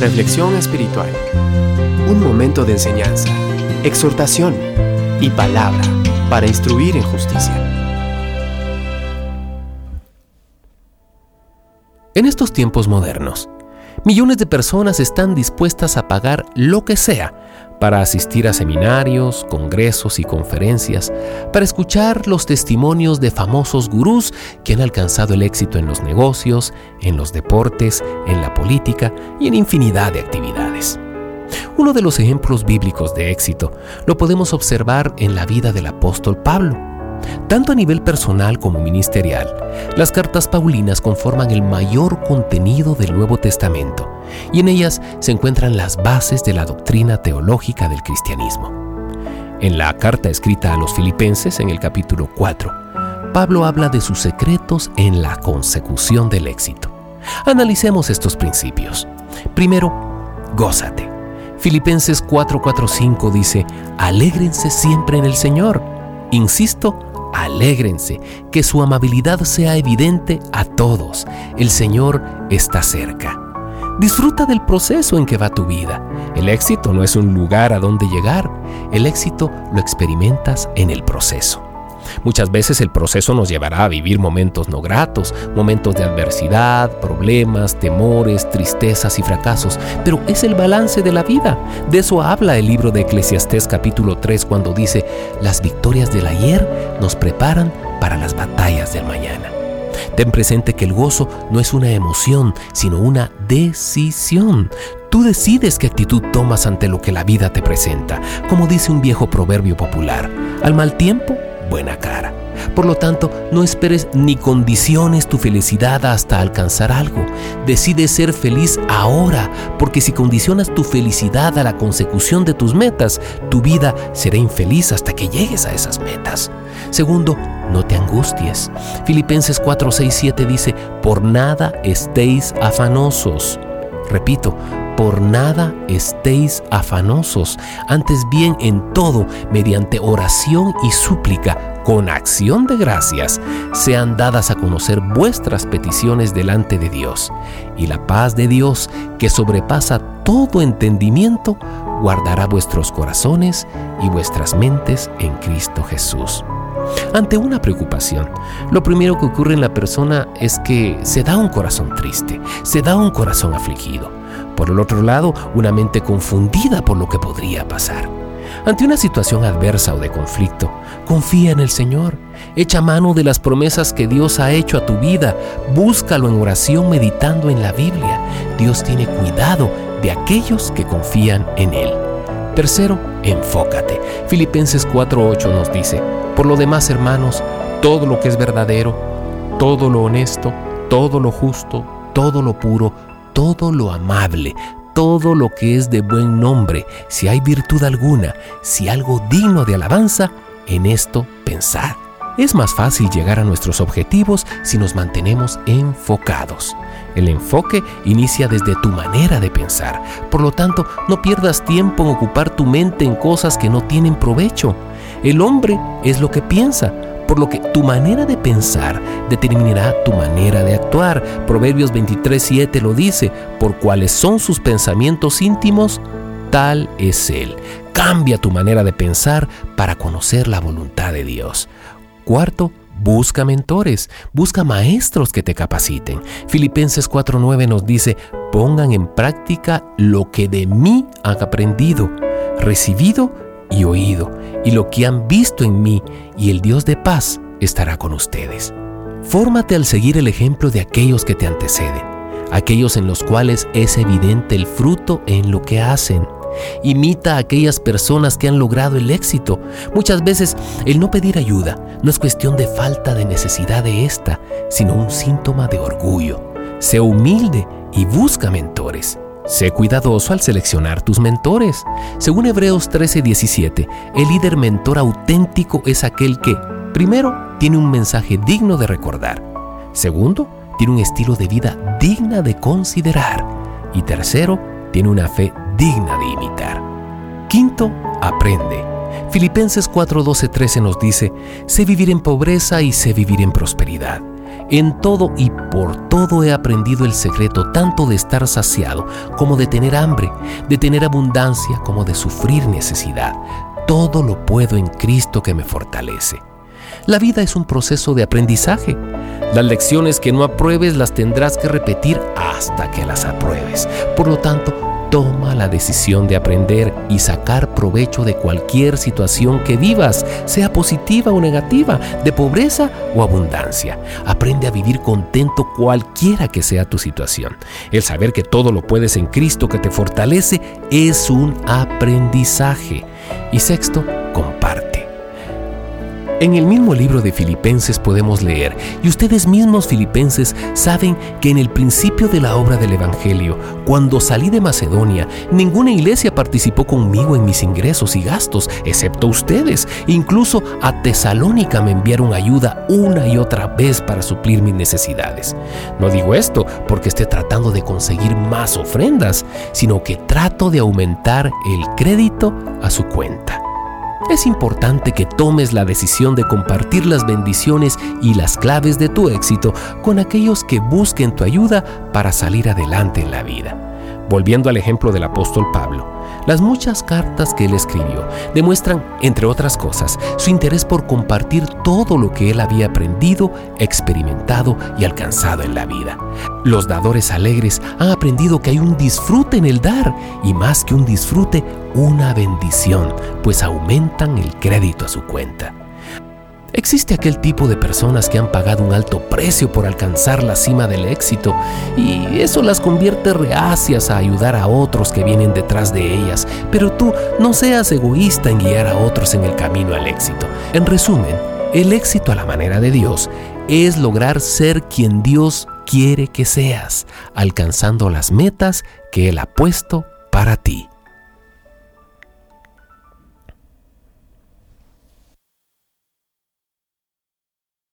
Reflexión espiritual. Un momento de enseñanza, exhortación y palabra para instruir en justicia. En estos tiempos modernos, millones de personas están dispuestas a pagar lo que sea para asistir a seminarios, congresos y conferencias, para escuchar los testimonios de famosos gurús que han alcanzado el éxito en los negocios, en los deportes, en la política y en infinidad de actividades. Uno de los ejemplos bíblicos de éxito lo podemos observar en la vida del apóstol Pablo. Tanto a nivel personal como ministerial, las cartas paulinas conforman el mayor contenido del Nuevo Testamento y en ellas se encuentran las bases de la doctrina teológica del cristianismo. En la carta escrita a los filipenses en el capítulo 4, Pablo habla de sus secretos en la consecución del éxito. Analicemos estos principios. Primero, gózate. Filipenses 4:45 dice, alégrense siempre en el Señor. Insisto, alégrense, que su amabilidad sea evidente a todos. El Señor está cerca. Disfruta del proceso en que va tu vida. El éxito no es un lugar a donde llegar, el éxito lo experimentas en el proceso. Muchas veces el proceso nos llevará a vivir momentos no gratos, momentos de adversidad, problemas, temores, tristezas y fracasos, pero es el balance de la vida. De eso habla el libro de Eclesiastés capítulo 3 cuando dice, las victorias del ayer nos preparan para las batallas del mañana. Ten presente que el gozo no es una emoción, sino una decisión. Tú decides qué actitud tomas ante lo que la vida te presenta, como dice un viejo proverbio popular. Al mal tiempo, buena cara. Por lo tanto, no esperes ni condiciones tu felicidad hasta alcanzar algo. Decide ser feliz ahora, porque si condicionas tu felicidad a la consecución de tus metas, tu vida será infeliz hasta que llegues a esas metas. Segundo, no te angusties. Filipenses 4, 6, 7 dice, por nada estéis afanosos. Repito, por nada estéis afanosos, antes bien en todo, mediante oración y súplica, con acción de gracias, sean dadas a conocer vuestras peticiones delante de Dios. Y la paz de Dios, que sobrepasa todo entendimiento, guardará vuestros corazones y vuestras mentes en Cristo Jesús. Ante una preocupación, lo primero que ocurre en la persona es que se da un corazón triste, se da un corazón afligido. Por el otro lado, una mente confundida por lo que podría pasar. Ante una situación adversa o de conflicto, confía en el Señor. Echa mano de las promesas que Dios ha hecho a tu vida. Búscalo en oración meditando en la Biblia. Dios tiene cuidado de aquellos que confían en Él. Tercero, enfócate. Filipenses 4:8 nos dice, por lo demás hermanos, todo lo que es verdadero, todo lo honesto, todo lo justo, todo lo puro, todo lo amable, todo lo que es de buen nombre, si hay virtud alguna, si algo digno de alabanza, en esto pensad. Es más fácil llegar a nuestros objetivos si nos mantenemos enfocados. El enfoque inicia desde tu manera de pensar. Por lo tanto, no pierdas tiempo en ocupar tu mente en cosas que no tienen provecho. El hombre es lo que piensa, por lo que tu manera de pensar determinará tu manera de actuar. Proverbios 23:7 lo dice, por cuáles son sus pensamientos íntimos, tal es Él. Cambia tu manera de pensar para conocer la voluntad de Dios. Cuarto, Busca mentores, busca maestros que te capaciten. Filipenses 4:9 nos dice, pongan en práctica lo que de mí han aprendido, recibido y oído, y lo que han visto en mí, y el Dios de paz estará con ustedes. Fórmate al seguir el ejemplo de aquellos que te anteceden, aquellos en los cuales es evidente el fruto en lo que hacen. Imita a aquellas personas que han logrado el éxito. Muchas veces el no pedir ayuda no es cuestión de falta de necesidad de esta, sino un síntoma de orgullo. Sé humilde y busca mentores. Sé cuidadoso al seleccionar tus mentores. Según Hebreos 13:17, el líder mentor auténtico es aquel que, primero, tiene un mensaje digno de recordar. Segundo, tiene un estilo de vida digna de considerar. Y tercero, tiene una fe digna de imitar. Quinto, aprende. Filipenses 4:12-13 nos dice, sé vivir en pobreza y sé vivir en prosperidad. En todo y por todo he aprendido el secreto tanto de estar saciado como de tener hambre, de tener abundancia como de sufrir necesidad. Todo lo puedo en Cristo que me fortalece. La vida es un proceso de aprendizaje. Las lecciones que no apruebes las tendrás que repetir hasta que las apruebes. Por lo tanto, Toma la decisión de aprender y sacar provecho de cualquier situación que vivas, sea positiva o negativa, de pobreza o abundancia. Aprende a vivir contento cualquiera que sea tu situación. El saber que todo lo puedes en Cristo que te fortalece es un aprendizaje. Y sexto. En el mismo libro de Filipenses podemos leer, y ustedes mismos filipenses saben que en el principio de la obra del Evangelio, cuando salí de Macedonia, ninguna iglesia participó conmigo en mis ingresos y gastos, excepto ustedes. Incluso a Tesalónica me enviaron ayuda una y otra vez para suplir mis necesidades. No digo esto porque esté tratando de conseguir más ofrendas, sino que trato de aumentar el crédito a su cuenta. Es importante que tomes la decisión de compartir las bendiciones y las claves de tu éxito con aquellos que busquen tu ayuda para salir adelante en la vida. Volviendo al ejemplo del apóstol Pablo, las muchas cartas que él escribió demuestran, entre otras cosas, su interés por compartir todo lo que él había aprendido, experimentado y alcanzado en la vida. Los dadores alegres han aprendido que hay un disfrute en el dar y más que un disfrute, una bendición, pues aumentan el crédito a su cuenta. Existe aquel tipo de personas que han pagado un alto precio por alcanzar la cima del éxito y eso las convierte reacias a ayudar a otros que vienen detrás de ellas, pero tú no seas egoísta en guiar a otros en el camino al éxito. En resumen, el éxito a la manera de Dios es lograr ser quien Dios quiere que seas, alcanzando las metas que Él ha puesto para ti.